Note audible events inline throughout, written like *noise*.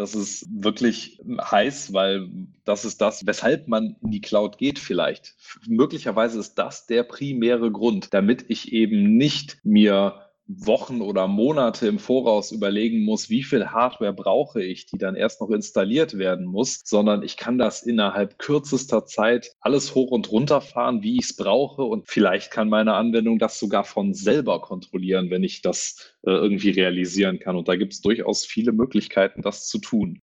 Das ist wirklich heiß, weil das ist das, weshalb man in die Cloud geht vielleicht. Möglicherweise ist das der primäre Grund, damit ich eben nicht mir Wochen oder Monate im Voraus überlegen muss, wie viel Hardware brauche ich, die dann erst noch installiert werden muss, sondern ich kann das innerhalb kürzester Zeit alles hoch und runter fahren, wie ich es brauche und vielleicht kann meine Anwendung das sogar von selber kontrollieren, wenn ich das äh, irgendwie realisieren kann. Und da gibt es durchaus viele Möglichkeiten, das zu tun.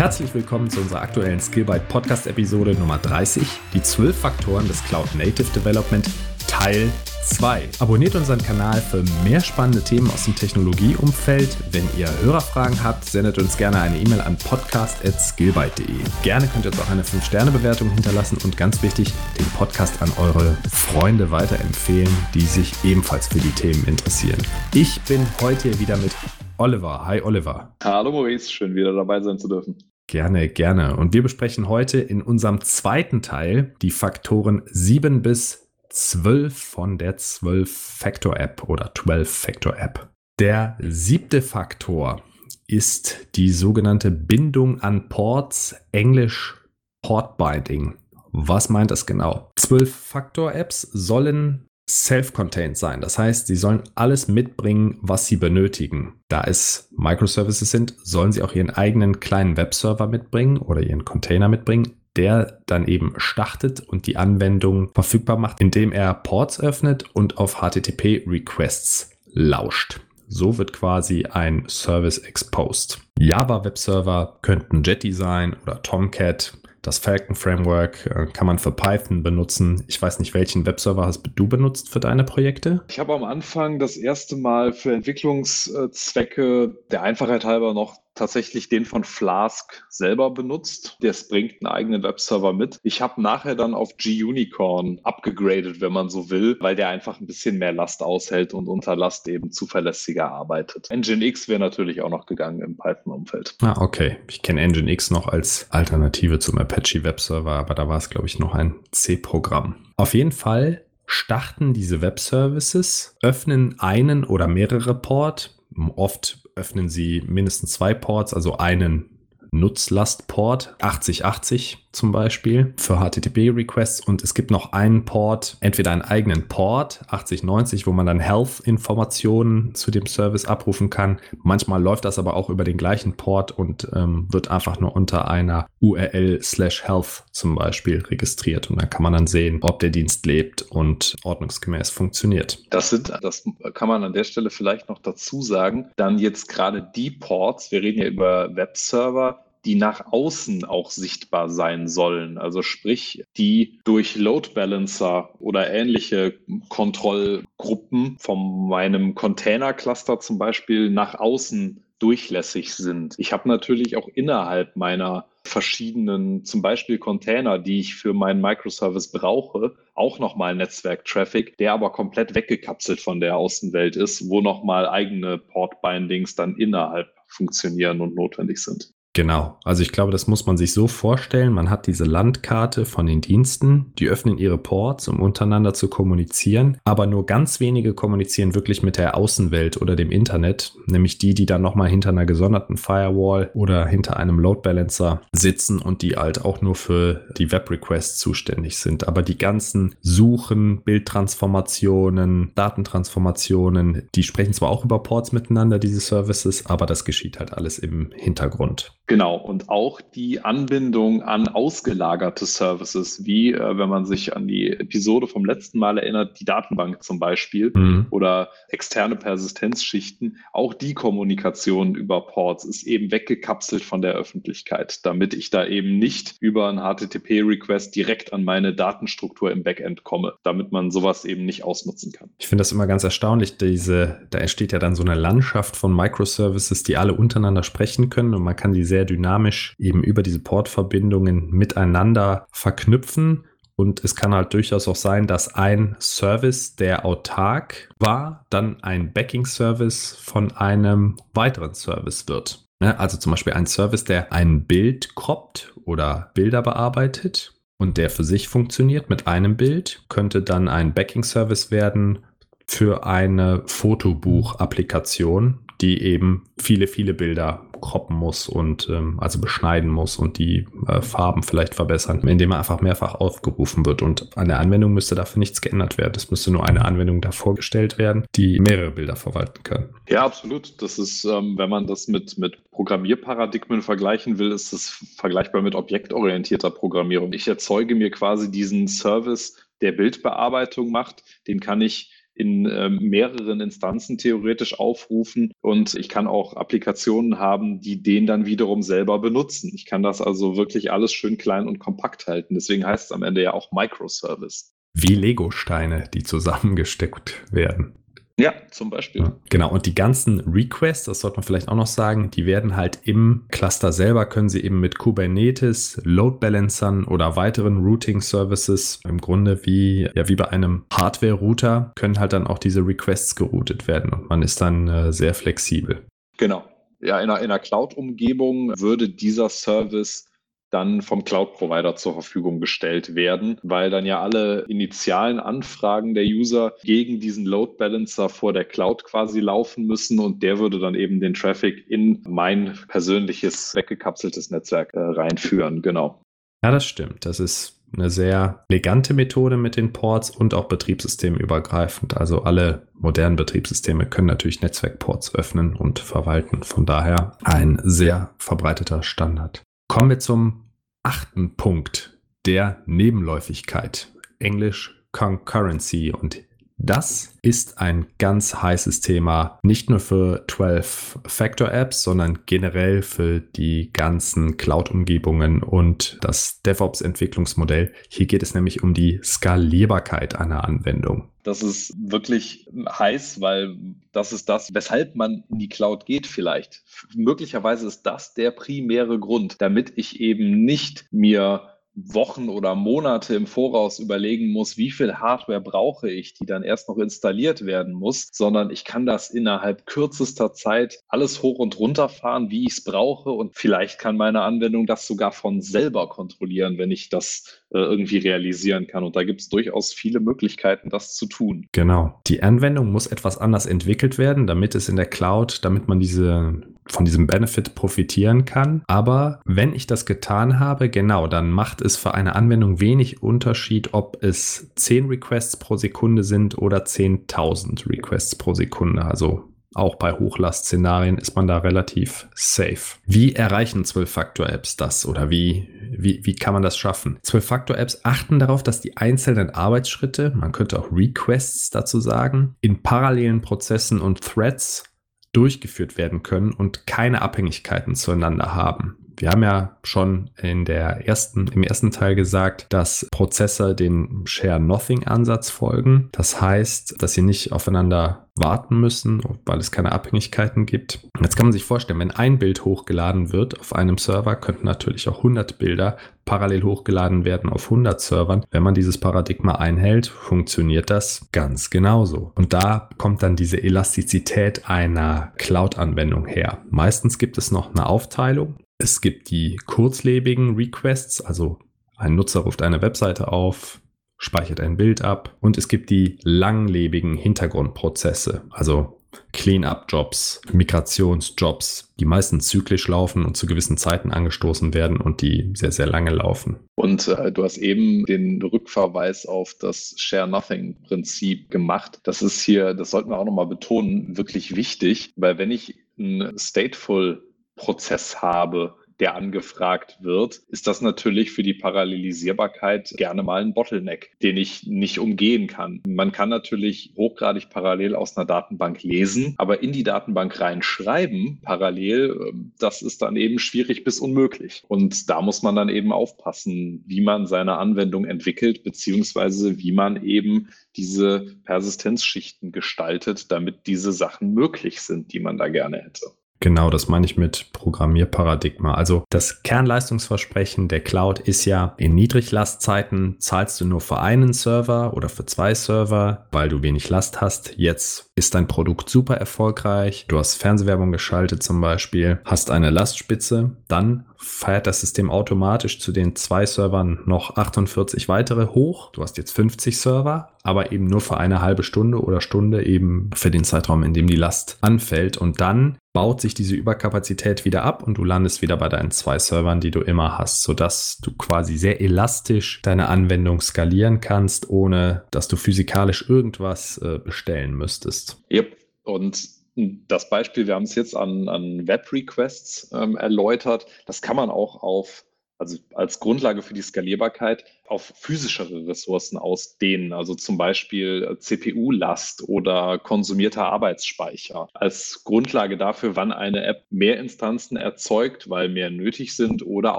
Herzlich willkommen zu unserer aktuellen Skillbyte Podcast Episode Nummer 30, die 12 Faktoren des Cloud Native Development Teil 2. Abonniert unseren Kanal für mehr spannende Themen aus dem Technologieumfeld. Wenn ihr Hörerfragen habt, sendet uns gerne eine E-Mail an podcast.skillbyte.de. Gerne könnt ihr uns auch eine 5-Sterne-Bewertung hinterlassen und ganz wichtig, den Podcast an eure Freunde weiterempfehlen, die sich ebenfalls für die Themen interessieren. Ich bin heute hier wieder mit Oliver. Hi Oliver. Hallo Maurice, schön wieder dabei sein zu dürfen. Gerne, gerne. Und wir besprechen heute in unserem zweiten Teil die Faktoren 7 bis 12 von der 12-Factor-App oder 12-Factor-App. Der siebte Faktor ist die sogenannte Bindung an Ports, englisch Port Binding. Was meint das genau? 12-Faktor-Apps sollen self-contained sein. Das heißt, sie sollen alles mitbringen, was sie benötigen. Da es Microservices sind, sollen sie auch ihren eigenen kleinen Webserver mitbringen oder ihren Container mitbringen, der dann eben startet und die Anwendung verfügbar macht, indem er Ports öffnet und auf HTTP-Requests lauscht. So wird quasi ein Service exposed. Java Webserver könnten Jetty sein oder Tomcat. Das Falcon Framework äh, kann man für Python benutzen. Ich weiß nicht, welchen Webserver hast du benutzt für deine Projekte? Ich habe am Anfang das erste Mal für Entwicklungszwecke der Einfachheit halber noch tatsächlich den von Flask selber benutzt. Der bringt einen eigenen Webserver mit. Ich habe nachher dann auf G-Unicorn abgegradet, wenn man so will, weil der einfach ein bisschen mehr Last aushält und unter Last eben zuverlässiger arbeitet. Nginx wäre natürlich auch noch gegangen im Python-Umfeld. Ah, okay. Ich kenne Nginx noch als Alternative zum Apache Webserver, aber da war es, glaube ich, noch ein C-Programm. Auf jeden Fall starten diese Web-Services, öffnen einen oder mehrere Port. Oft öffnen Sie mindestens zwei Ports, also einen Nutzlastport 8080 zum Beispiel für HTTP-Requests und es gibt noch einen Port, entweder einen eigenen Port 8090, wo man dann Health-Informationen zu dem Service abrufen kann. Manchmal läuft das aber auch über den gleichen Port und ähm, wird einfach nur unter einer URL slash Health zum Beispiel registriert und dann kann man dann sehen, ob der Dienst lebt und ordnungsgemäß funktioniert. Das sind, das kann man an der Stelle vielleicht noch dazu sagen, dann jetzt gerade die Ports, wir reden ja über Webserver, die nach außen auch sichtbar sein sollen. Also sprich, die durch Load Balancer oder ähnliche Kontrollgruppen von meinem Container-Cluster zum Beispiel nach außen durchlässig sind. Ich habe natürlich auch innerhalb meiner verschiedenen, zum Beispiel Container, die ich für meinen Microservice brauche, auch nochmal Netzwerk-Traffic, der aber komplett weggekapselt von der Außenwelt ist, wo nochmal eigene Port-Bindings dann innerhalb funktionieren und notwendig sind. Genau, also ich glaube, das muss man sich so vorstellen. Man hat diese Landkarte von den Diensten, die öffnen ihre Ports, um untereinander zu kommunizieren, aber nur ganz wenige kommunizieren wirklich mit der Außenwelt oder dem Internet, nämlich die, die dann nochmal hinter einer gesonderten Firewall oder hinter einem Load Balancer sitzen und die halt auch nur für die Web-Requests zuständig sind. Aber die ganzen Suchen, Bildtransformationen, Datentransformationen, die sprechen zwar auch über Ports miteinander, diese Services, aber das geschieht halt alles im Hintergrund. Genau, und auch die Anbindung an ausgelagerte Services, wie äh, wenn man sich an die Episode vom letzten Mal erinnert, die Datenbank zum Beispiel mhm. oder externe Persistenzschichten, auch die Kommunikation über Ports ist eben weggekapselt von der Öffentlichkeit, damit ich da eben nicht über einen HTTP-Request direkt an meine Datenstruktur im Backend komme, damit man sowas eben nicht ausnutzen kann. Ich finde das immer ganz erstaunlich, diese, da entsteht ja dann so eine Landschaft von Microservices, die alle untereinander sprechen können und man kann die sehr sehr dynamisch eben über diese Portverbindungen miteinander verknüpfen. Und es kann halt durchaus auch sein, dass ein Service, der autark war, dann ein Backing-Service von einem weiteren Service wird. Ne, also zum Beispiel ein Service, der ein Bild croppt oder Bilder bearbeitet und der für sich funktioniert mit einem Bild, könnte dann ein Backing-Service werden für eine Fotobuch-Applikation, die eben viele, viele Bilder croppen muss und ähm, also beschneiden muss und die äh, Farben vielleicht verbessern, indem er einfach mehrfach aufgerufen wird. Und an der Anwendung müsste dafür nichts geändert werden. Es müsste nur eine Anwendung davor gestellt werden, die mehrere Bilder verwalten kann. Ja, absolut. Das ist, ähm, wenn man das mit, mit Programmierparadigmen vergleichen will, ist es vergleichbar mit objektorientierter Programmierung. Ich erzeuge mir quasi diesen Service, der Bildbearbeitung macht, den kann ich in ähm, mehreren Instanzen theoretisch aufrufen und ich kann auch Applikationen haben, die den dann wiederum selber benutzen. Ich kann das also wirklich alles schön klein und kompakt halten. Deswegen heißt es am Ende ja auch Microservice. Wie Lego-Steine, die zusammengesteckt werden. Ja, zum Beispiel. Ja, genau. Und die ganzen Requests, das sollte man vielleicht auch noch sagen, die werden halt im Cluster selber, können sie eben mit Kubernetes, Load Balancern oder weiteren Routing Services im Grunde wie, ja, wie bei einem Hardware-Router, können halt dann auch diese Requests geroutet werden und man ist dann äh, sehr flexibel. Genau. Ja, in einer, in einer Cloud-Umgebung würde dieser Service dann vom Cloud-Provider zur Verfügung gestellt werden, weil dann ja alle initialen Anfragen der User gegen diesen Load Balancer vor der Cloud quasi laufen müssen und der würde dann eben den Traffic in mein persönliches weggekapseltes Netzwerk äh, reinführen. Genau. Ja, das stimmt. Das ist eine sehr elegante Methode mit den Ports und auch betriebssystemübergreifend. Also alle modernen Betriebssysteme können natürlich Netzwerkports öffnen und verwalten. Von daher ein sehr verbreiteter Standard. Kommen wir zum achten Punkt der Nebenläufigkeit. Englisch Concurrency. Und das ist ein ganz heißes Thema, nicht nur für 12-Factor-Apps, sondern generell für die ganzen Cloud-Umgebungen und das DevOps-Entwicklungsmodell. Hier geht es nämlich um die Skalierbarkeit einer Anwendung. Das ist wirklich heiß, weil das ist das, weshalb man in die Cloud geht vielleicht. Möglicherweise ist das der primäre Grund, damit ich eben nicht mir Wochen oder Monate im Voraus überlegen muss, wie viel Hardware brauche ich, die dann erst noch installiert werden muss, sondern ich kann das innerhalb kürzester Zeit alles hoch und runter fahren, wie ich es brauche und vielleicht kann meine Anwendung das sogar von selber kontrollieren, wenn ich das äh, irgendwie realisieren kann. Und da gibt es durchaus viele Möglichkeiten, das zu tun. Genau. Die Anwendung muss etwas anders entwickelt werden, damit es in der Cloud, damit man diese von diesem Benefit profitieren kann. Aber wenn ich das getan habe, genau, dann macht es für eine Anwendung wenig Unterschied, ob es 10 Requests pro Sekunde sind oder 10.000 Requests pro Sekunde. Also auch bei Hochlast-Szenarien ist man da relativ safe. Wie erreichen 12-Faktor-Apps das oder wie, wie, wie kann man das schaffen? 12-Faktor-Apps achten darauf, dass die einzelnen Arbeitsschritte, man könnte auch Requests dazu sagen, in parallelen Prozessen und Threads durchgeführt werden können und keine Abhängigkeiten zueinander haben. Wir haben ja schon in der ersten, im ersten Teil gesagt, dass Prozesse den Share-Nothing-Ansatz folgen. Das heißt, dass sie nicht aufeinander warten müssen, weil es keine Abhängigkeiten gibt. Jetzt kann man sich vorstellen, wenn ein Bild hochgeladen wird auf einem Server, könnten natürlich auch 100 Bilder parallel hochgeladen werden auf 100 Servern. Wenn man dieses Paradigma einhält, funktioniert das ganz genauso. Und da kommt dann diese Elastizität einer Cloud-Anwendung her. Meistens gibt es noch eine Aufteilung. Es gibt die kurzlebigen Requests, also ein Nutzer ruft eine Webseite auf, speichert ein Bild ab und es gibt die langlebigen Hintergrundprozesse, also Cleanup-Jobs, Migrationsjobs, die meistens zyklisch laufen und zu gewissen Zeiten angestoßen werden und die sehr, sehr lange laufen. Und äh, du hast eben den Rückverweis auf das Share-Nothing-Prinzip gemacht. Das ist hier, das sollten wir auch nochmal betonen, wirklich wichtig, weil wenn ich ein Stateful Prozess habe, der angefragt wird, ist das natürlich für die Parallelisierbarkeit gerne mal ein Bottleneck, den ich nicht umgehen kann. Man kann natürlich hochgradig parallel aus einer Datenbank lesen, aber in die Datenbank reinschreiben parallel, ähm, das ist dann eben schwierig bis unmöglich. Und da muss man dann eben aufpassen, wie man seine Anwendung entwickelt, beziehungsweise wie man eben diese Persistenzschichten gestaltet, damit diese Sachen möglich sind, die man da gerne hätte. Genau, das meine ich mit Programmierparadigma. Also das Kernleistungsversprechen der Cloud ist ja, in Niedriglastzeiten zahlst du nur für einen Server oder für zwei Server, weil du wenig Last hast. Jetzt ist dein Produkt super erfolgreich, du hast Fernsehwerbung geschaltet zum Beispiel, hast eine Lastspitze, dann feiert das System automatisch zu den zwei Servern noch 48 weitere hoch. Du hast jetzt 50 Server, aber eben nur für eine halbe Stunde oder Stunde eben für den Zeitraum, in dem die Last anfällt. Und dann baut sich diese Überkapazität wieder ab und du landest wieder bei deinen zwei Servern, die du immer hast, sodass du quasi sehr elastisch deine Anwendung skalieren kannst, ohne dass du physikalisch irgendwas äh, bestellen müsstest. Yep. Und das Beispiel, wir haben es jetzt an, an Web-Requests ähm, erläutert, das kann man auch auf, also als Grundlage für die Skalierbarkeit auf physischere Ressourcen ausdehnen, also zum Beispiel äh, CPU-Last oder konsumierter Arbeitsspeicher. Als Grundlage dafür, wann eine App mehr Instanzen erzeugt, weil mehr nötig sind oder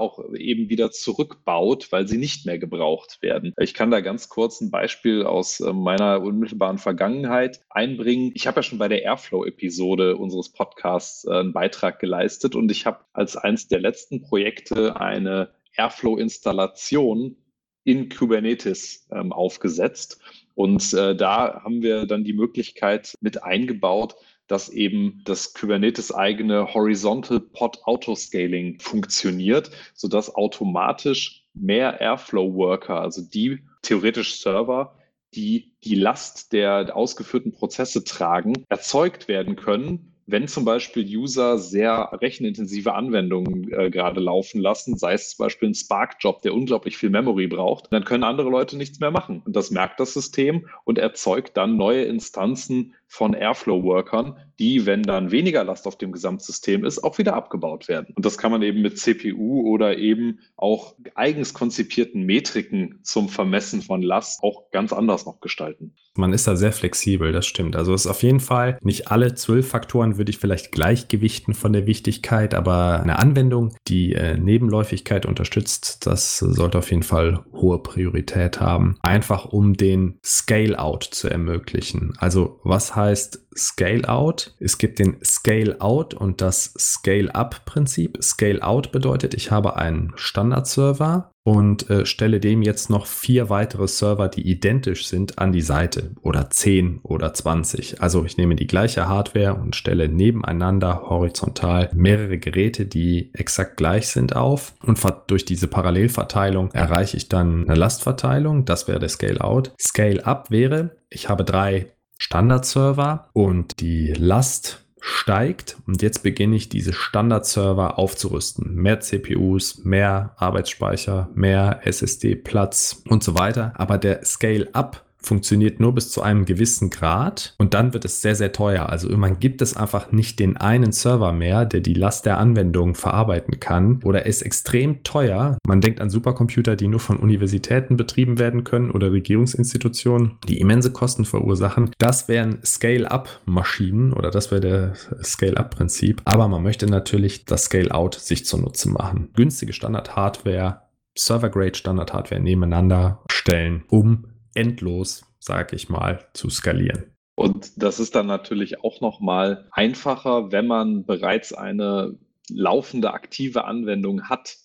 auch eben wieder zurückbaut, weil sie nicht mehr gebraucht werden. Ich kann da ganz kurz ein Beispiel aus äh, meiner unmittelbaren Vergangenheit einbringen. Ich habe ja schon bei der Airflow-Episode unseres Podcasts äh, einen Beitrag geleistet und ich habe als eines der letzten Projekte eine Airflow-Installation in Kubernetes ähm, aufgesetzt. Und äh, da haben wir dann die Möglichkeit mit eingebaut, dass eben das Kubernetes eigene Horizontal Pod Autoscaling funktioniert, sodass automatisch mehr Airflow Worker, also die theoretisch Server, die die Last der ausgeführten Prozesse tragen, erzeugt werden können wenn zum Beispiel User sehr rechenintensive Anwendungen äh, gerade laufen lassen, sei es zum Beispiel ein Spark-Job, der unglaublich viel Memory braucht, dann können andere Leute nichts mehr machen. Und das merkt das System und erzeugt dann neue Instanzen von Airflow-Workern, die, wenn dann weniger Last auf dem Gesamtsystem ist, auch wieder abgebaut werden. Und das kann man eben mit CPU oder eben auch eigens konzipierten Metriken zum Vermessen von Last auch ganz anders noch gestalten. Man ist da sehr flexibel, das stimmt. Also es ist auf jeden Fall nicht alle zwölf Faktoren würde ich vielleicht gleichgewichten von der Wichtigkeit, aber eine Anwendung, die äh, Nebenläufigkeit unterstützt, das sollte auf jeden Fall hohe Priorität haben. Einfach um den Scale-out zu ermöglichen. Also was heißt Scale-out? Es gibt den Scale-out und das Scale-up-Prinzip. Scale-out bedeutet, ich habe einen Standard-Server und äh, stelle dem jetzt noch vier weitere Server, die identisch sind, an die Seite oder 10 oder 20. Also ich nehme die gleiche Hardware und stelle nebeneinander horizontal mehrere Geräte, die exakt gleich sind, auf und durch diese Parallelverteilung erreiche ich dann eine Lastverteilung. Das wäre der Scale-out. Scale-up wäre, ich habe drei Standard-Server und die Last steigt und jetzt beginne ich diese Standard-Server aufzurüsten. Mehr CPUs, mehr Arbeitsspeicher, mehr SSD-Platz und so weiter. Aber der Scale-up funktioniert nur bis zu einem gewissen Grad und dann wird es sehr, sehr teuer. Also irgendwann gibt es einfach nicht den einen Server mehr, der die Last der Anwendung verarbeiten kann oder ist extrem teuer. Man denkt an Supercomputer, die nur von Universitäten betrieben werden können oder Regierungsinstitutionen, die immense Kosten verursachen. Das wären Scale-up-Maschinen oder das wäre der Scale-up-Prinzip. Aber man möchte natürlich das Scale-out sich zunutze machen. Günstige Standard-Hardware Server-Grade Standard-Hardware nebeneinander stellen, um endlos, sage ich mal, zu skalieren. Und das ist dann natürlich auch nochmal einfacher, wenn man bereits eine laufende aktive Anwendung hat.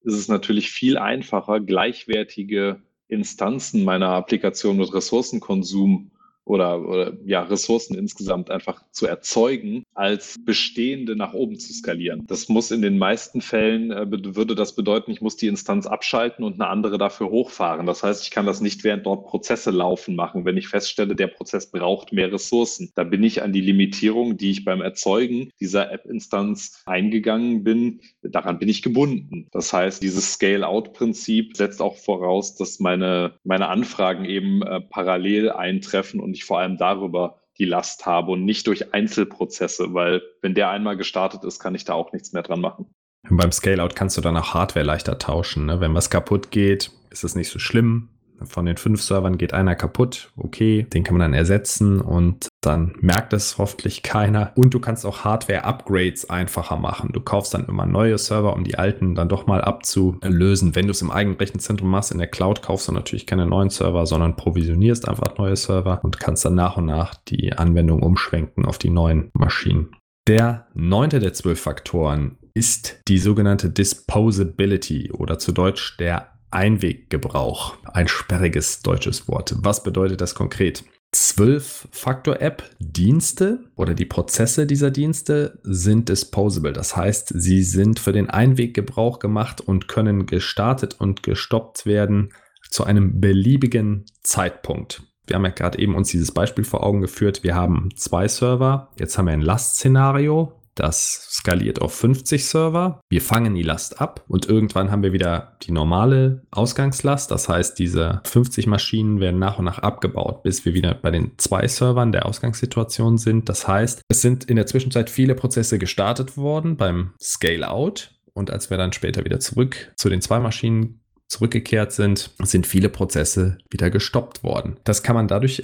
Ist es natürlich viel einfacher, gleichwertige Instanzen meiner Applikation mit Ressourcenkonsum oder, oder ja, Ressourcen insgesamt einfach zu erzeugen, als bestehende nach oben zu skalieren. Das muss in den meisten Fällen, äh, würde das bedeuten, ich muss die Instanz abschalten und eine andere dafür hochfahren. Das heißt, ich kann das nicht während dort Prozesse laufen machen, wenn ich feststelle, der Prozess braucht mehr Ressourcen. Da bin ich an die Limitierung, die ich beim Erzeugen dieser App-Instanz eingegangen bin, daran bin ich gebunden. Das heißt, dieses Scale-out-Prinzip setzt auch voraus, dass meine, meine Anfragen eben äh, parallel eintreffen ich vor allem darüber die Last habe und nicht durch Einzelprozesse, weil wenn der einmal gestartet ist, kann ich da auch nichts mehr dran machen. Und beim Scale-Out kannst du dann auch Hardware leichter tauschen. Ne? Wenn was kaputt geht, ist es nicht so schlimm. Von den fünf Servern geht einer kaputt. Okay, den kann man dann ersetzen und dann merkt es hoffentlich keiner. Und du kannst auch Hardware-Upgrades einfacher machen. Du kaufst dann immer neue Server, um die alten dann doch mal abzulösen. Wenn du es im eigenen Rechenzentrum machst, in der Cloud kaufst du natürlich keine neuen Server, sondern provisionierst einfach neue Server und kannst dann nach und nach die Anwendung umschwenken auf die neuen Maschinen. Der neunte der zwölf Faktoren ist die sogenannte Disposability oder zu Deutsch der Einweggebrauch. Ein sperriges deutsches Wort. Was bedeutet das konkret? 12-Faktor-App-Dienste oder die Prozesse dieser Dienste sind disposable. Das heißt, sie sind für den Einweggebrauch gemacht und können gestartet und gestoppt werden zu einem beliebigen Zeitpunkt. Wir haben ja gerade eben uns dieses Beispiel vor Augen geführt. Wir haben zwei Server. Jetzt haben wir ein Last-Szenario. Das skaliert auf 50 Server. Wir fangen die Last ab und irgendwann haben wir wieder die normale Ausgangslast. Das heißt, diese 50 Maschinen werden nach und nach abgebaut, bis wir wieder bei den zwei Servern der Ausgangssituation sind. Das heißt, es sind in der Zwischenzeit viele Prozesse gestartet worden beim Scale-out. Und als wir dann später wieder zurück zu den zwei Maschinen zurückgekehrt sind, sind viele Prozesse wieder gestoppt worden. Das kann man dadurch,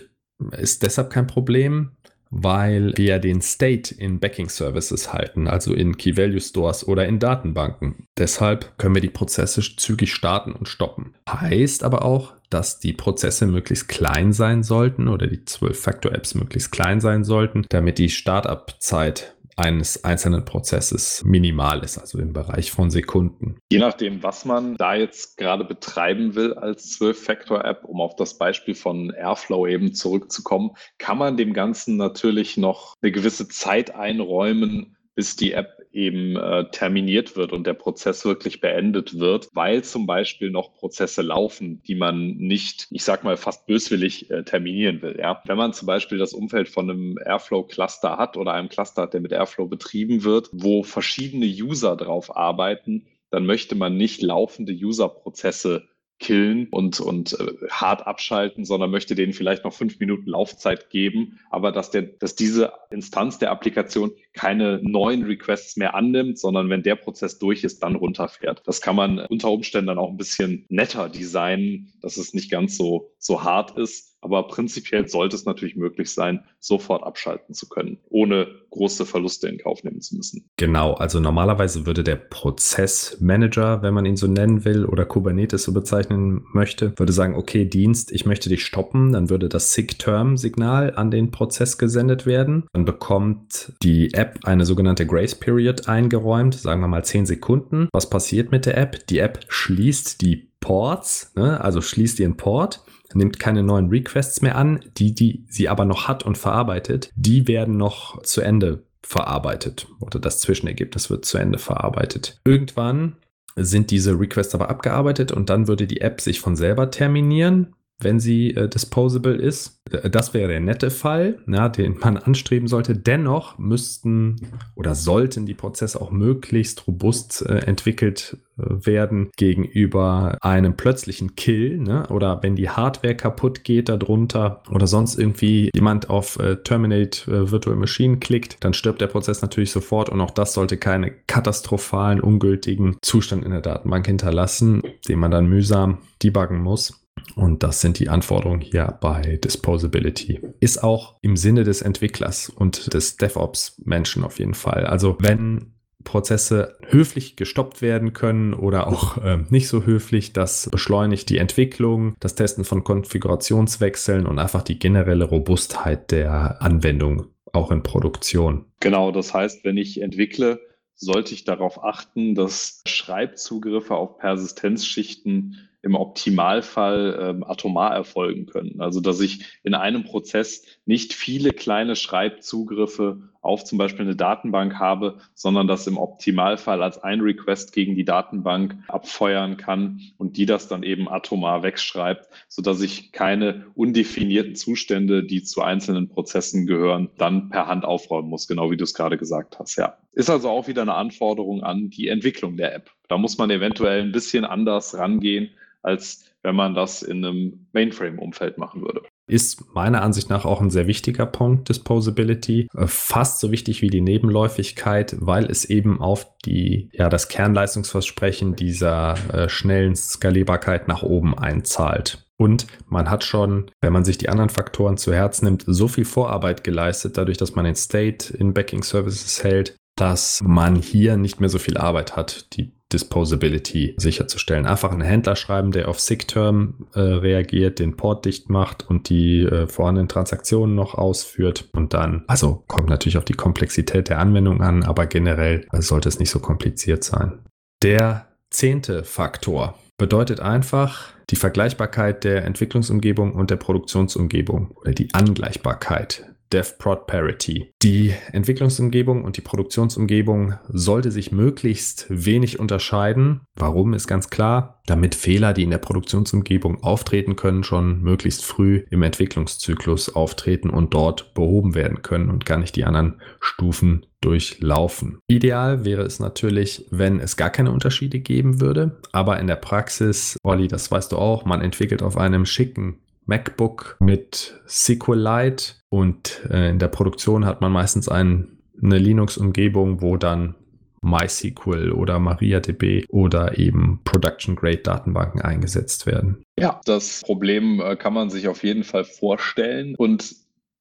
ist deshalb kein Problem, weil wir den State in Backing Services halten, also in Key Value Stores oder in Datenbanken. Deshalb können wir die Prozesse zügig starten und stoppen. Heißt aber auch, dass die Prozesse möglichst klein sein sollten oder die 12-Factor-Apps möglichst klein sein sollten, damit die Startup-Zeit eines einzelnen Prozesses minimal ist, also im Bereich von Sekunden. Je nachdem, was man da jetzt gerade betreiben will als 12-Factor-App, um auf das Beispiel von Airflow eben zurückzukommen, kann man dem Ganzen natürlich noch eine gewisse Zeit einräumen, bis die App eben äh, terminiert wird und der Prozess wirklich beendet wird, weil zum Beispiel noch Prozesse laufen, die man nicht, ich sag mal, fast böswillig äh, terminieren will. Ja? Wenn man zum Beispiel das Umfeld von einem Airflow-Cluster hat oder einem Cluster hat, der mit Airflow betrieben wird, wo verschiedene User drauf arbeiten, dann möchte man nicht laufende User-Prozesse killen und, und äh, hart abschalten, sondern möchte denen vielleicht noch fünf Minuten Laufzeit geben, aber dass, der, dass diese Instanz der Applikation keine neuen Requests mehr annimmt, sondern wenn der Prozess durch ist, dann runterfährt. Das kann man unter Umständen dann auch ein bisschen netter designen, dass es nicht ganz so, so hart ist. Aber prinzipiell sollte es natürlich möglich sein, sofort abschalten zu können, ohne große Verluste in Kauf nehmen zu müssen. Genau, also normalerweise würde der Prozessmanager, wenn man ihn so nennen will, oder Kubernetes so bezeichnen möchte, würde sagen, okay, Dienst, ich möchte dich stoppen. Dann würde das SIG-Term-Signal an den Prozess gesendet werden. Dann bekommt die App eine sogenannte Grace Period eingeräumt, sagen wir mal 10 Sekunden. Was passiert mit der App? Die App schließt die Ports, ne? also schließt ihren Port nimmt keine neuen Requests mehr an. Die, die sie aber noch hat und verarbeitet, die werden noch zu Ende verarbeitet oder das Zwischenergebnis wird zu Ende verarbeitet. Irgendwann sind diese Requests aber abgearbeitet und dann würde die App sich von selber terminieren wenn sie äh, disposable ist. Äh, das wäre der nette Fall, ja, den man anstreben sollte. Dennoch müssten oder sollten die Prozesse auch möglichst robust äh, entwickelt äh, werden gegenüber einem plötzlichen Kill ne? oder wenn die Hardware kaputt geht darunter oder sonst irgendwie jemand auf äh, Terminate äh, Virtual Machine klickt, dann stirbt der Prozess natürlich sofort und auch das sollte keinen katastrophalen, ungültigen Zustand in der Datenbank hinterlassen, den man dann mühsam debuggen muss. Und das sind die Anforderungen hier bei Disposability. Ist auch im Sinne des Entwicklers und des DevOps-Menschen auf jeden Fall. Also wenn Prozesse höflich gestoppt werden können oder auch äh, nicht so höflich. Das beschleunigt die Entwicklung, das Testen von Konfigurationswechseln und einfach die generelle Robustheit der Anwendung auch in Produktion. Genau, das heißt, wenn ich entwickle, sollte ich darauf achten, dass Schreibzugriffe auf Persistenzschichten im Optimalfall ähm, atomar erfolgen können. Also dass ich in einem Prozess nicht viele kleine Schreibzugriffe auf zum Beispiel eine Datenbank habe, sondern das im Optimalfall als ein Request gegen die Datenbank abfeuern kann und die das dann eben atomar wegschreibt, so dass ich keine undefinierten Zustände, die zu einzelnen Prozessen gehören, dann per Hand aufräumen muss, genau wie du es gerade gesagt hast. Ja. Ist also auch wieder eine Anforderung an die Entwicklung der App. Da muss man eventuell ein bisschen anders rangehen als wenn man das in einem Mainframe-Umfeld machen würde. Ist meiner Ansicht nach auch ein sehr wichtiger Punkt, Disposability. Äh, fast so wichtig wie die Nebenläufigkeit, weil es eben auf die, ja, das Kernleistungsversprechen dieser äh, schnellen Skalierbarkeit nach oben einzahlt. Und man hat schon, wenn man sich die anderen Faktoren zu Herz nimmt, so viel Vorarbeit geleistet, dadurch, dass man den State in Backing Services hält, dass man hier nicht mehr so viel Arbeit hat, die Disposability sicherzustellen. Einfach einen Händler schreiben, der auf SIG-Term äh, reagiert, den Port dicht macht und die äh, vorhandenen Transaktionen noch ausführt. Und dann, also kommt natürlich auf die Komplexität der Anwendung an, aber generell sollte es nicht so kompliziert sein. Der zehnte Faktor bedeutet einfach die Vergleichbarkeit der Entwicklungsumgebung und der Produktionsumgebung oder die Angleichbarkeit. DevProd Parity. Die Entwicklungsumgebung und die Produktionsumgebung sollte sich möglichst wenig unterscheiden. Warum ist ganz klar, damit Fehler, die in der Produktionsumgebung auftreten können, schon möglichst früh im Entwicklungszyklus auftreten und dort behoben werden können und gar nicht die anderen Stufen durchlaufen. Ideal wäre es natürlich, wenn es gar keine Unterschiede geben würde, aber in der Praxis, Olli, das weißt du auch, man entwickelt auf einem schicken MacBook mit SQLite und äh, in der Produktion hat man meistens ein, eine Linux-Umgebung, wo dann MySQL oder MariaDB oder eben Production-Grade-Datenbanken eingesetzt werden. Ja, das Problem äh, kann man sich auf jeden Fall vorstellen und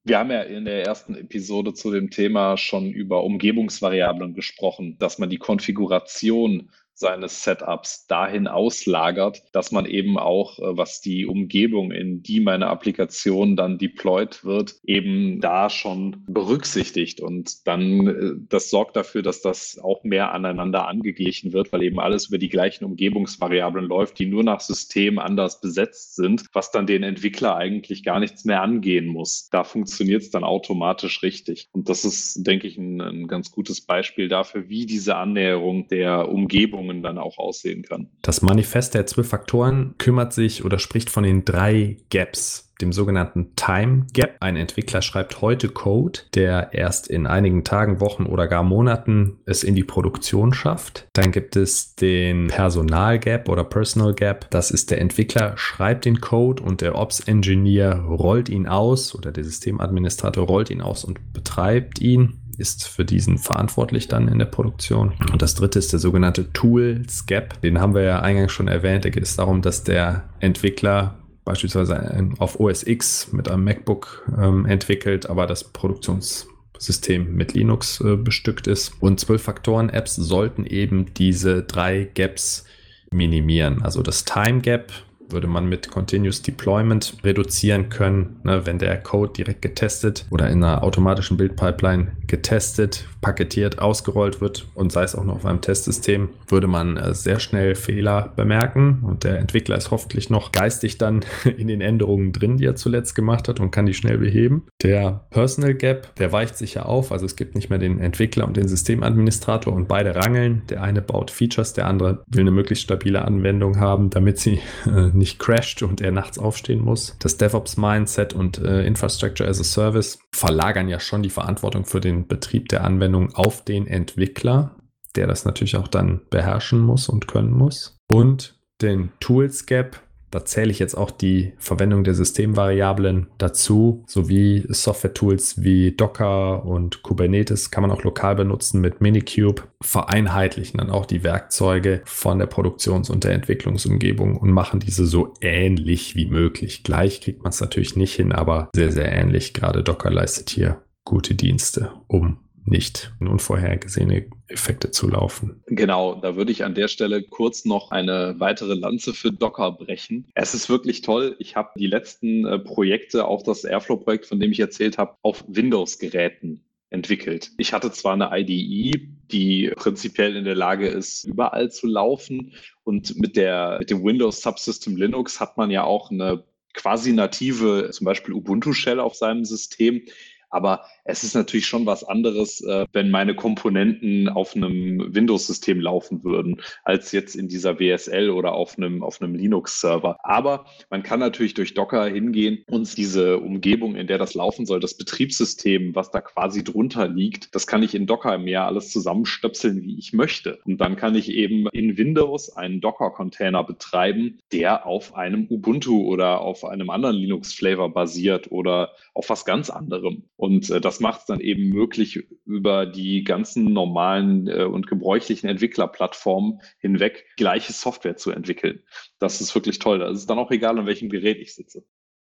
wir haben ja in der ersten Episode zu dem Thema schon über Umgebungsvariablen gesprochen, dass man die Konfiguration seines Setups dahin auslagert, dass man eben auch, äh, was die Umgebung, in die meine Applikation dann deployed wird, eben da schon berücksichtigt. Und dann, äh, das sorgt dafür, dass das auch mehr aneinander angeglichen wird, weil eben alles über die gleichen Umgebungsvariablen läuft, die nur nach System anders besetzt sind, was dann den Entwickler eigentlich gar nichts mehr angehen muss. Da funktioniert es dann automatisch richtig. Und das ist, denke ich, ein, ein ganz gutes Beispiel dafür, wie diese Annäherung der Umgebung Bedingungen dann auch aussehen kann. Das Manifest der zwölf Faktoren kümmert sich oder spricht von den drei Gaps dem sogenannten Time Gap. Ein Entwickler schreibt heute Code, der erst in einigen Tagen, Wochen oder gar Monaten es in die Produktion schafft. Dann gibt es den Personal Gap oder Personal Gap. Das ist der Entwickler schreibt den Code und der Ops Engineer rollt ihn aus oder der Systemadministrator rollt ihn aus und betreibt ihn ist für diesen verantwortlich dann in der Produktion. Und das dritte ist der sogenannte Tools Gap. Den haben wir ja eingangs schon erwähnt. Da geht es darum, dass der Entwickler beispielsweise auf OS X mit einem MacBook ähm, entwickelt, aber das Produktionssystem mit Linux äh, bestückt ist. Und zwölf Faktoren-Apps sollten eben diese drei Gaps minimieren. Also das Time Gap, würde man mit Continuous Deployment reduzieren können, ne, wenn der Code direkt getestet oder in einer automatischen Bildpipeline getestet, paketiert, ausgerollt wird und sei es auch noch auf einem Testsystem, würde man äh, sehr schnell Fehler bemerken und der Entwickler ist hoffentlich noch geistig dann *laughs* in den Änderungen drin, die er zuletzt gemacht hat und kann die schnell beheben. Der Personal Gap, der weicht sich ja auf, also es gibt nicht mehr den Entwickler und den Systemadministrator und beide rangeln. Der eine baut Features, der andere will eine möglichst stabile Anwendung haben, damit sie *laughs* äh, nicht crasht und er nachts aufstehen muss. Das DevOps-Mindset und äh, Infrastructure as a Service verlagern ja schon die Verantwortung für den Betrieb der Anwendung auf den Entwickler, der das natürlich auch dann beherrschen muss und können muss. Und den Tools Gap, da zähle ich jetzt auch die Verwendung der Systemvariablen dazu, sowie Software-Tools wie Docker und Kubernetes kann man auch lokal benutzen mit Minikube, vereinheitlichen dann auch die Werkzeuge von der Produktions- und der Entwicklungsumgebung und machen diese so ähnlich wie möglich. Gleich kriegt man es natürlich nicht hin, aber sehr, sehr ähnlich. Gerade Docker leistet hier gute Dienste, um nicht unvorhergesehene Effekte zu laufen. Genau, da würde ich an der Stelle kurz noch eine weitere Lanze für Docker brechen. Es ist wirklich toll. Ich habe die letzten äh, Projekte, auch das Airflow-Projekt, von dem ich erzählt habe, auf Windows-Geräten entwickelt. Ich hatte zwar eine IDE, die prinzipiell in der Lage ist, überall zu laufen. Und mit, der, mit dem Windows Subsystem Linux hat man ja auch eine quasi native, zum Beispiel Ubuntu-Shell auf seinem System. Aber es ist natürlich schon was anderes, äh, wenn meine Komponenten auf einem Windows-System laufen würden, als jetzt in dieser WSL oder auf einem, auf einem Linux-Server. Aber man kann natürlich durch Docker hingehen und diese Umgebung, in der das laufen soll, das Betriebssystem, was da quasi drunter liegt, das kann ich in Docker mehr alles zusammenstöpseln, wie ich möchte. Und dann kann ich eben in Windows einen Docker-Container betreiben, der auf einem Ubuntu oder auf einem anderen Linux-Flavor basiert oder auf was ganz anderem. Und äh, das macht es dann eben möglich, über die ganzen normalen äh, und gebräuchlichen Entwicklerplattformen hinweg gleiche Software zu entwickeln. Das ist wirklich toll. Es ist dann auch egal, an welchem Gerät ich sitze.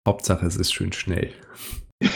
Hauptsache, es ist schön schnell. *laughs*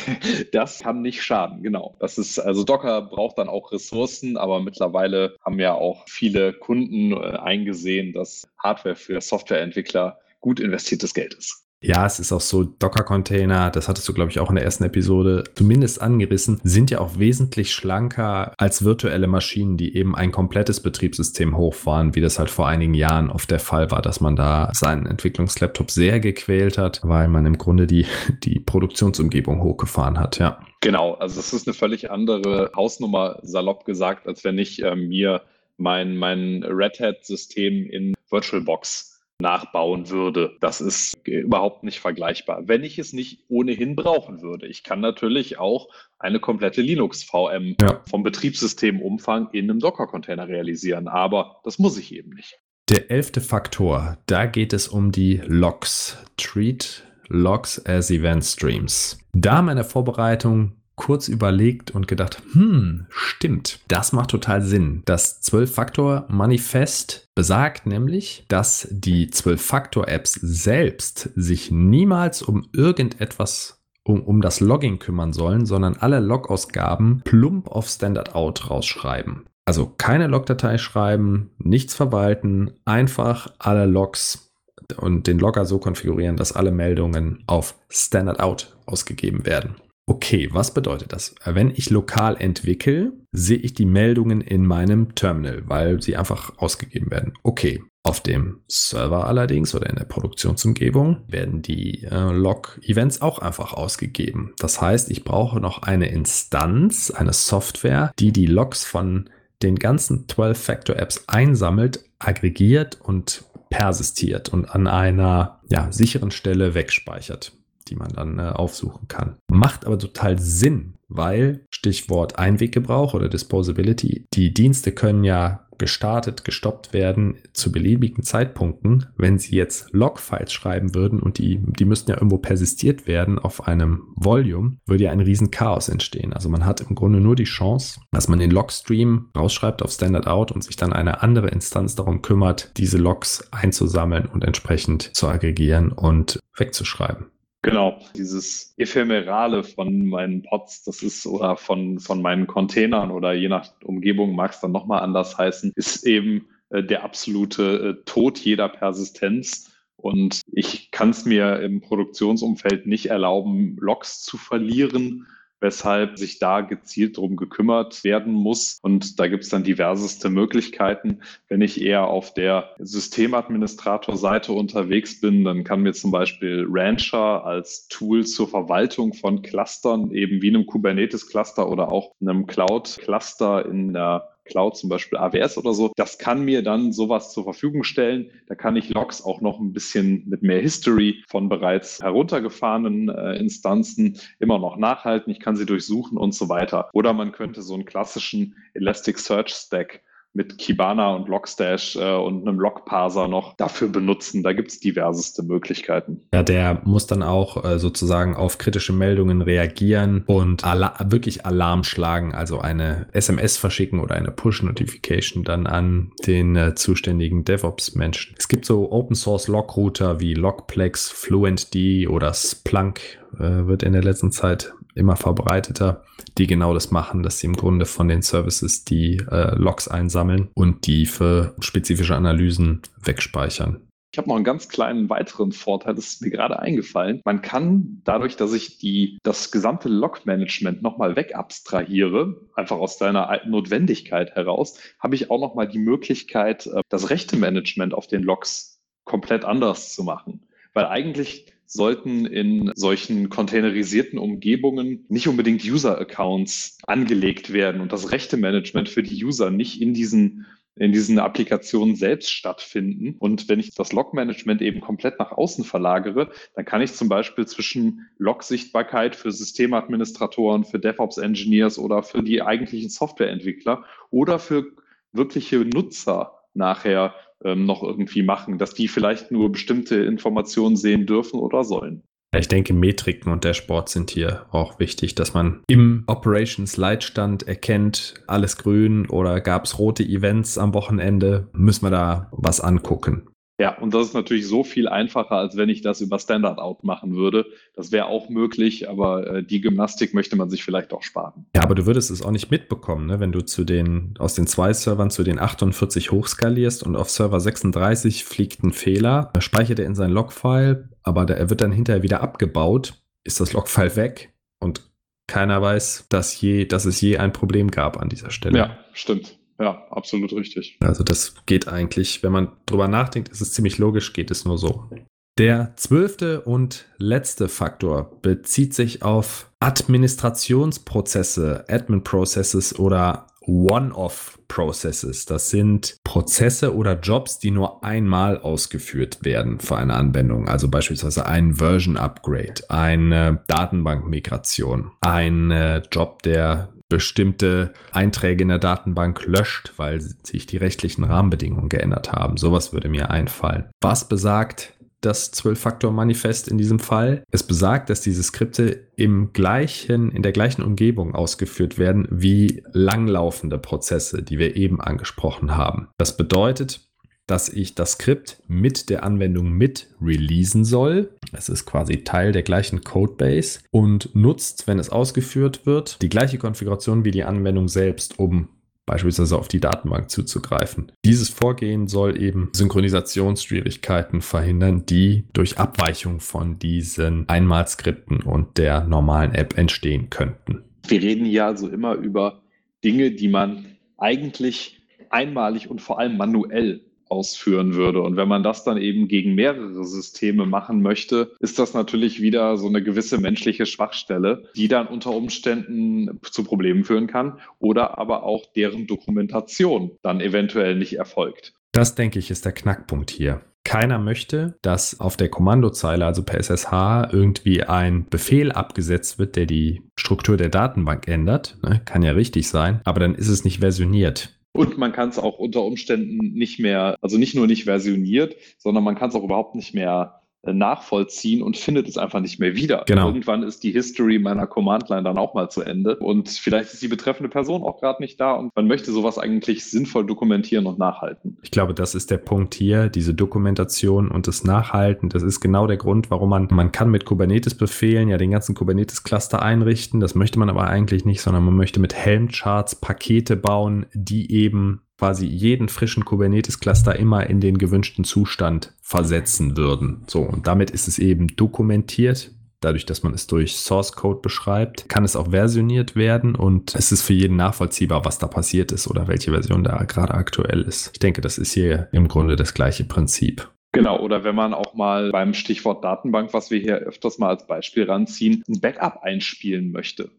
Das kann nicht schaden, genau. Das ist, also Docker braucht dann auch Ressourcen, aber mittlerweile haben ja auch viele Kunden äh, eingesehen, dass Hardware für Softwareentwickler gut investiertes Geld ist. Ja, es ist auch so, Docker-Container, das hattest du, glaube ich, auch in der ersten Episode zumindest angerissen, sind ja auch wesentlich schlanker als virtuelle Maschinen, die eben ein komplettes Betriebssystem hochfahren, wie das halt vor einigen Jahren oft der Fall war, dass man da seinen Entwicklungslaptop sehr gequält hat, weil man im Grunde die, die Produktionsumgebung hochgefahren hat, ja. Genau, also es ist eine völlig andere Hausnummer, salopp gesagt, als wenn ich äh, mir mein, mein Red Hat-System in VirtualBox nachbauen würde. Das ist überhaupt nicht vergleichbar, wenn ich es nicht ohnehin brauchen würde. Ich kann natürlich auch eine komplette Linux-VM ja. vom Betriebssystemumfang in einem Docker-Container realisieren, aber das muss ich eben nicht. Der elfte Faktor, da geht es um die Logs. Treat Logs as Event Streams. Da meine Vorbereitung kurz überlegt und gedacht, hm, stimmt, das macht total Sinn. Das 12-Faktor-Manifest besagt nämlich, dass die 12-Faktor-Apps selbst sich niemals um irgendetwas um, um das Logging kümmern sollen, sondern alle Log-Ausgaben plump auf Standard Out rausschreiben. Also keine Logdatei schreiben, nichts verwalten, einfach alle Logs und den Logger so konfigurieren, dass alle Meldungen auf Standard Out ausgegeben werden. Okay, was bedeutet das? Wenn ich lokal entwickle, sehe ich die Meldungen in meinem Terminal, weil sie einfach ausgegeben werden. Okay, auf dem Server allerdings oder in der Produktionsumgebung werden die äh, Log-Events auch einfach ausgegeben. Das heißt, ich brauche noch eine Instanz, eine Software, die die Logs von den ganzen 12-Factor-Apps einsammelt, aggregiert und persistiert und an einer ja, sicheren Stelle wegspeichert die man dann äh, aufsuchen kann. Macht aber total Sinn, weil Stichwort Einweggebrauch oder Disposability, die Dienste können ja gestartet, gestoppt werden zu beliebigen Zeitpunkten. Wenn sie jetzt Logfiles schreiben würden und die, die müssten ja irgendwo persistiert werden auf einem Volume, würde ja ein riesen Chaos entstehen. Also man hat im Grunde nur die Chance, dass man den Logstream rausschreibt auf Standard Out und sich dann eine andere Instanz darum kümmert, diese Logs einzusammeln und entsprechend zu aggregieren und wegzuschreiben. Genau, dieses Ephemerale von meinen Pods, das ist oder von, von meinen Containern oder je nach Umgebung mag es dann nochmal anders heißen, ist eben äh, der absolute äh, Tod jeder Persistenz. Und ich kann es mir im Produktionsumfeld nicht erlauben, Logs zu verlieren weshalb sich da gezielt drum gekümmert werden muss. Und da gibt es dann diverseste Möglichkeiten. Wenn ich eher auf der Systemadministrator-Seite unterwegs bin, dann kann mir zum Beispiel Rancher als Tool zur Verwaltung von Clustern, eben wie einem Kubernetes-Cluster oder auch einem Cloud-Cluster in der Cloud, zum Beispiel AWS oder so, das kann mir dann sowas zur Verfügung stellen. Da kann ich Logs auch noch ein bisschen mit mehr History von bereits heruntergefahrenen äh, Instanzen immer noch nachhalten. Ich kann sie durchsuchen und so weiter. Oder man könnte so einen klassischen Elasticsearch Stack mit Kibana und Logstash äh, und einem Logparser noch dafür benutzen. Da gibt es diverseste Möglichkeiten. Ja, der muss dann auch äh, sozusagen auf kritische Meldungen reagieren und Ala wirklich Alarm schlagen, also eine SMS verschicken oder eine Push-Notification dann an den äh, zuständigen DevOps-Menschen. Es gibt so Open-Source-Log-Router wie Logplex, FluentD oder Splunk äh, wird in der letzten Zeit immer verbreiteter, die genau das machen, dass sie im Grunde von den Services die äh, Logs einsammeln und die für spezifische Analysen wegspeichern. Ich habe noch einen ganz kleinen weiteren Vorteil, das ist mir gerade eingefallen. Man kann dadurch, dass ich die, das gesamte Log-Management nochmal wegabstrahiere, einfach aus deiner Notwendigkeit heraus, habe ich auch nochmal die Möglichkeit, äh, das Rechte-Management auf den Logs komplett anders zu machen. Weil eigentlich sollten in solchen containerisierten Umgebungen nicht unbedingt User-Accounts angelegt werden und das Rechte-Management für die User nicht in diesen in diesen Applikationen selbst stattfinden. Und wenn ich das Log-Management eben komplett nach außen verlagere, dann kann ich zum Beispiel zwischen Log-Sichtbarkeit für Systemadministratoren, für DevOps-Engineers oder für die eigentlichen Softwareentwickler oder für wirkliche Nutzer nachher ähm, noch irgendwie machen, dass die vielleicht nur bestimmte Informationen sehen dürfen oder sollen. Ich denke, Metriken und der sind hier auch wichtig, dass man im Operations-Leitstand erkennt, alles grün oder gab es rote Events am Wochenende, müssen wir da was angucken. Ja, und das ist natürlich so viel einfacher, als wenn ich das über Standard Out machen würde. Das wäre auch möglich, aber äh, die Gymnastik möchte man sich vielleicht auch sparen. Ja, aber du würdest es auch nicht mitbekommen, ne? wenn du zu den, aus den zwei Servern zu den 48 hochskalierst und auf Server 36 fliegt ein Fehler, speichert er in sein Logfile aber der, er wird dann hinterher wieder abgebaut, ist das Logfile weg und keiner weiß, dass, je, dass es je ein Problem gab an dieser Stelle. Ja, stimmt. Ja, absolut richtig. Also das geht eigentlich, wenn man drüber nachdenkt, ist es ziemlich logisch, geht es nur so. Der zwölfte und letzte Faktor bezieht sich auf Administrationsprozesse, Admin Processes oder One-Off-Processes. Das sind Prozesse oder Jobs, die nur einmal ausgeführt werden für eine Anwendung. Also beispielsweise ein Version-Upgrade, eine Datenbank-Migration, ein äh, Job, der bestimmte Einträge in der Datenbank löscht, weil sich die rechtlichen Rahmenbedingungen geändert haben. Sowas würde mir einfallen. Was besagt das 12-Faktor-Manifest in diesem Fall. Es besagt, dass diese Skripte im gleichen, in der gleichen Umgebung ausgeführt werden wie langlaufende Prozesse, die wir eben angesprochen haben. Das bedeutet, dass ich das Skript mit der Anwendung mit releasen soll. Es ist quasi Teil der gleichen Codebase und nutzt, wenn es ausgeführt wird, die gleiche Konfiguration wie die Anwendung selbst, um beispielsweise auf die Datenbank zuzugreifen. Dieses Vorgehen soll eben Synchronisationsschwierigkeiten verhindern, die durch Abweichung von diesen Einmalskripten und der normalen App entstehen könnten. Wir reden hier also immer über Dinge, die man eigentlich einmalig und vor allem manuell ausführen würde. Und wenn man das dann eben gegen mehrere Systeme machen möchte, ist das natürlich wieder so eine gewisse menschliche Schwachstelle, die dann unter Umständen zu Problemen führen kann oder aber auch deren Dokumentation dann eventuell nicht erfolgt. Das denke ich ist der Knackpunkt hier. Keiner möchte, dass auf der Kommandozeile, also per SSH, irgendwie ein Befehl abgesetzt wird, der die Struktur der Datenbank ändert. Ne? Kann ja richtig sein, aber dann ist es nicht versioniert. Und man kann es auch unter Umständen nicht mehr, also nicht nur nicht versioniert, sondern man kann es auch überhaupt nicht mehr nachvollziehen und findet es einfach nicht mehr wieder. Genau. Irgendwann ist die History meiner Command-Line dann auch mal zu Ende und vielleicht ist die betreffende Person auch gerade nicht da und man möchte sowas eigentlich sinnvoll dokumentieren und nachhalten. Ich glaube, das ist der Punkt hier, diese Dokumentation und das Nachhalten. Das ist genau der Grund, warum man, man kann mit Kubernetes-Befehlen ja den ganzen Kubernetes-Cluster einrichten. Das möchte man aber eigentlich nicht, sondern man möchte mit Helm-Charts Pakete bauen, die eben quasi jeden frischen Kubernetes-Cluster immer in den gewünschten Zustand versetzen würden. So, und damit ist es eben dokumentiert. Dadurch, dass man es durch Source Code beschreibt, kann es auch versioniert werden und es ist für jeden nachvollziehbar, was da passiert ist oder welche Version da gerade aktuell ist. Ich denke, das ist hier im Grunde das gleiche Prinzip. Genau, oder wenn man auch mal beim Stichwort Datenbank, was wir hier öfters mal als Beispiel ranziehen, ein Backup einspielen möchte.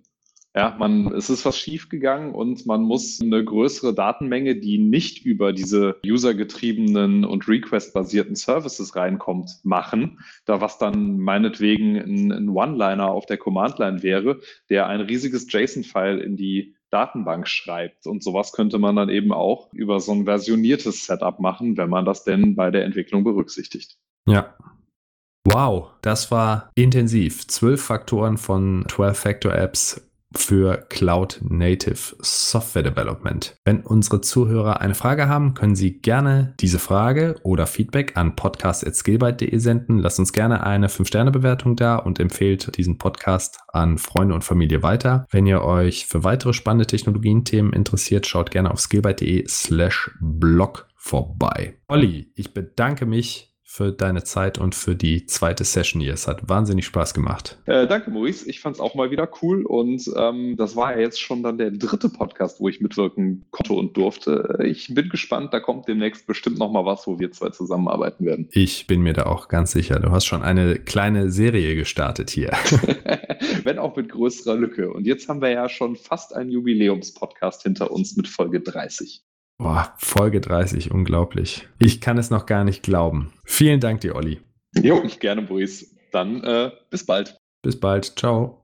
Ja, man, es ist was schiefgegangen und man muss eine größere Datenmenge, die nicht über diese usergetriebenen und request-basierten Services reinkommt, machen. Da was dann meinetwegen ein, ein One-Liner auf der Command-Line wäre, der ein riesiges JSON-File in die Datenbank schreibt. Und sowas könnte man dann eben auch über so ein versioniertes Setup machen, wenn man das denn bei der Entwicklung berücksichtigt. Ja, Wow, das war intensiv. Zwölf Faktoren von 12 Factor Apps für Cloud Native Software Development. Wenn unsere Zuhörer eine Frage haben, können Sie gerne diese Frage oder Feedback an podcast.skillbyte.de senden. Lasst uns gerne eine 5-Sterne-Bewertung da und empfehlt diesen Podcast an Freunde und Familie weiter. Wenn ihr euch für weitere spannende Technologien-Themen interessiert, schaut gerne auf skillbyte.de slash blog vorbei. Olli, ich bedanke mich für deine Zeit und für die zweite Session hier. Es hat wahnsinnig Spaß gemacht. Äh, danke, Maurice. Ich fand es auch mal wieder cool und ähm, das war ja jetzt schon dann der dritte Podcast, wo ich mitwirken konnte und durfte. Ich bin gespannt, da kommt demnächst bestimmt noch mal was, wo wir zwei zusammenarbeiten werden. Ich bin mir da auch ganz sicher. Du hast schon eine kleine Serie gestartet hier. *laughs* *laughs* Wenn auch mit größerer Lücke. Und jetzt haben wir ja schon fast einen Jubiläumspodcast hinter uns mit Folge 30. Boah, Folge 30, unglaublich. Ich kann es noch gar nicht glauben. Vielen Dank dir, Olli. Jo, gerne, Boris. Dann äh, bis bald. Bis bald. Ciao.